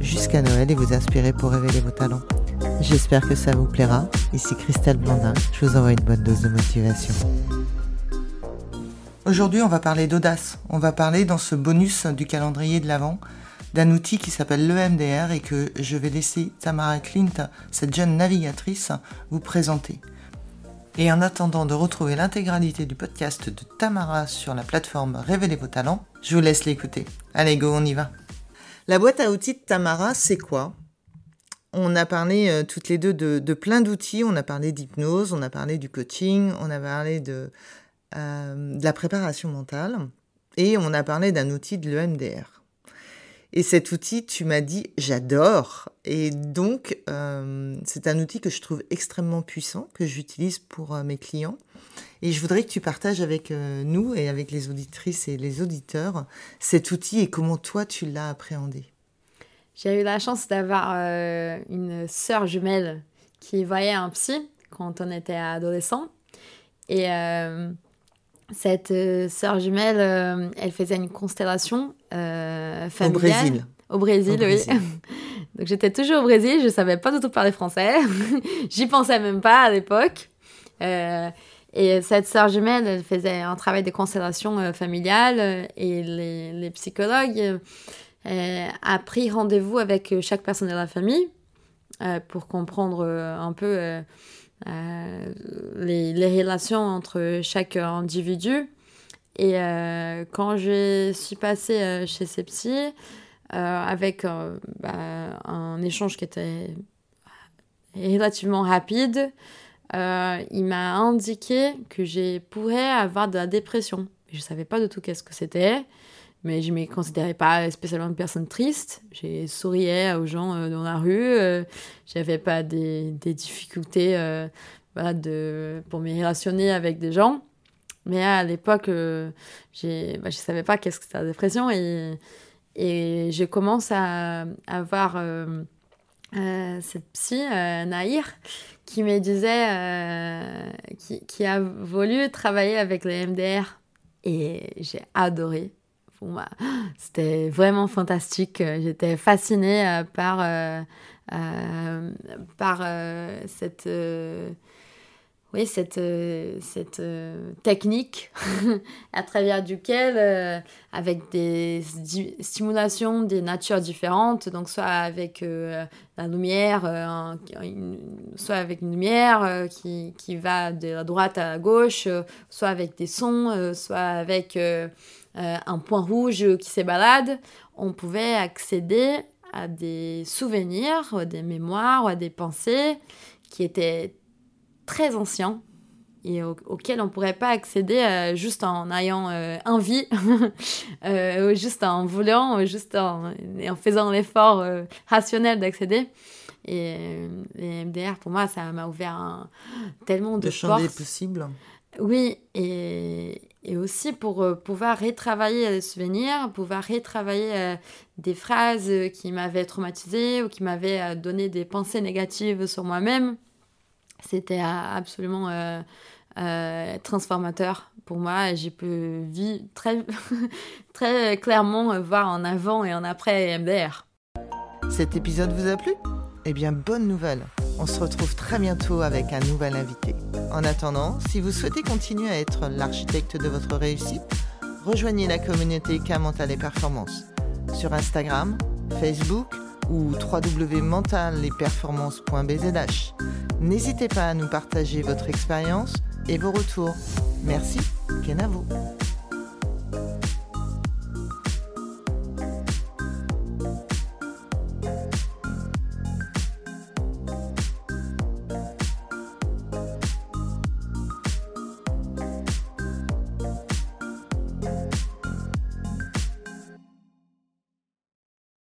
jusqu'à Noël et vous inspirer pour révéler vos talents. J'espère que ça vous plaira. Ici Christelle Blandin, je vous envoie une bonne dose de motivation. Aujourd'hui, on va parler d'audace. On va parler dans ce bonus du calendrier de l'Avent d'un outil qui s'appelle l'EMDR et que je vais laisser Tamara Clint, cette jeune navigatrice, vous présenter. Et en attendant de retrouver l'intégralité du podcast de Tamara sur la plateforme Révélez vos talents, je vous laisse l'écouter. Allez, go, on y va. La boîte à outils de Tamara, c'est quoi? On a parlé euh, toutes les deux de, plein d'outils. On a parlé d'hypnose, on a parlé du coaching, on a parlé de, euh, de la préparation mentale et on a parlé d'un outil de l'EMDR. Et cet outil, tu m'as dit, j'adore. Et donc, euh, c'est un outil que je trouve extrêmement puissant, que j'utilise pour mes clients. Et je voudrais que tu partages avec euh, nous et avec les auditrices et les auditeurs cet outil et comment toi tu l'as appréhendé. J'ai eu la chance d'avoir euh, une sœur jumelle qui voyait un psy quand on était adolescent. Et euh, cette sœur jumelle, elle faisait une constellation familiale. Au Brésil. Au Brésil, oui. Donc j'étais toujours au Brésil, je ne savais pas du tout parler français. J'y pensais même pas à l'époque. Et cette sœur jumelle, elle faisait un travail de constellation euh, familiale euh, et les, les psychologues euh, a pris rendez-vous avec chaque personne de la famille pour comprendre un peu les, les, relations entre chaque individu. Et quand je suis passée chez ces psys, avec bah, un échange qui était relativement rapide, euh, il m'a indiqué que je pourrais avoir de la dépression. Je ne savais pas du tout qu'est-ce que c'était, mais je ne me considérais pas spécialement une personne triste. J'ai souriais aux gens euh, dans la rue, euh, j'avais pas des, des difficultés voilà, de, pour me relationner avec des gens. Mais à l'époque, bah, je ne savais pas qu'est-ce que c'était la dépression et, et je commence à, avoir cette psy, Naïr, qui me disait, euh, qui, qui, a voulu travailler avec les MDR. Et j'ai adoré. Moi, c'était vraiment fantastique. J'étais fascinée euh, par, euh, par cette oui, cette, euh, cette euh, technique à travers duquel, euh, avec des stimulations des natures différentes, donc soit avec la lumière, soit avec une lumière qui, qui, va de la droite à la gauche, soit avec des sons, soit avec un point rouge qui s'ébalade, on pouvait accéder à des souvenirs, des mémoires, à des pensées qui étaient très ancien et auquel on ne pourrait pas accéder euh, juste en ayant euh, envie, euh, juste en voulant, juste en, en faisant l'effort rationnel d'accéder. Et les MDR, pour moi, ça m'a ouvert tellement de, de champs possibles. Oui, et, et, aussi pour pouvoir retravailler les souvenirs, pouvoir retravailler des phrases qui m'avaient traumatisé ou qui m'avaient donné des pensées négatives sur moi-même c'était absolument euh, euh, transformateur pour moi. J'ai pu très, très clairement voir en avant et en après MDR. Cet épisode vous a plu? Eh bien, bonne nouvelle on se retrouve très bientôt avec un nouvel invité. En attendant, si vous souhaitez continuer à être l'architecte de votre réussite, rejoignez la communauté K Mental et Performance sur Instagram, Facebook ou www.mentalesperformances.bzh. N'hésitez pas à nous partager votre expérience et vos retours. Merci, Kenavo.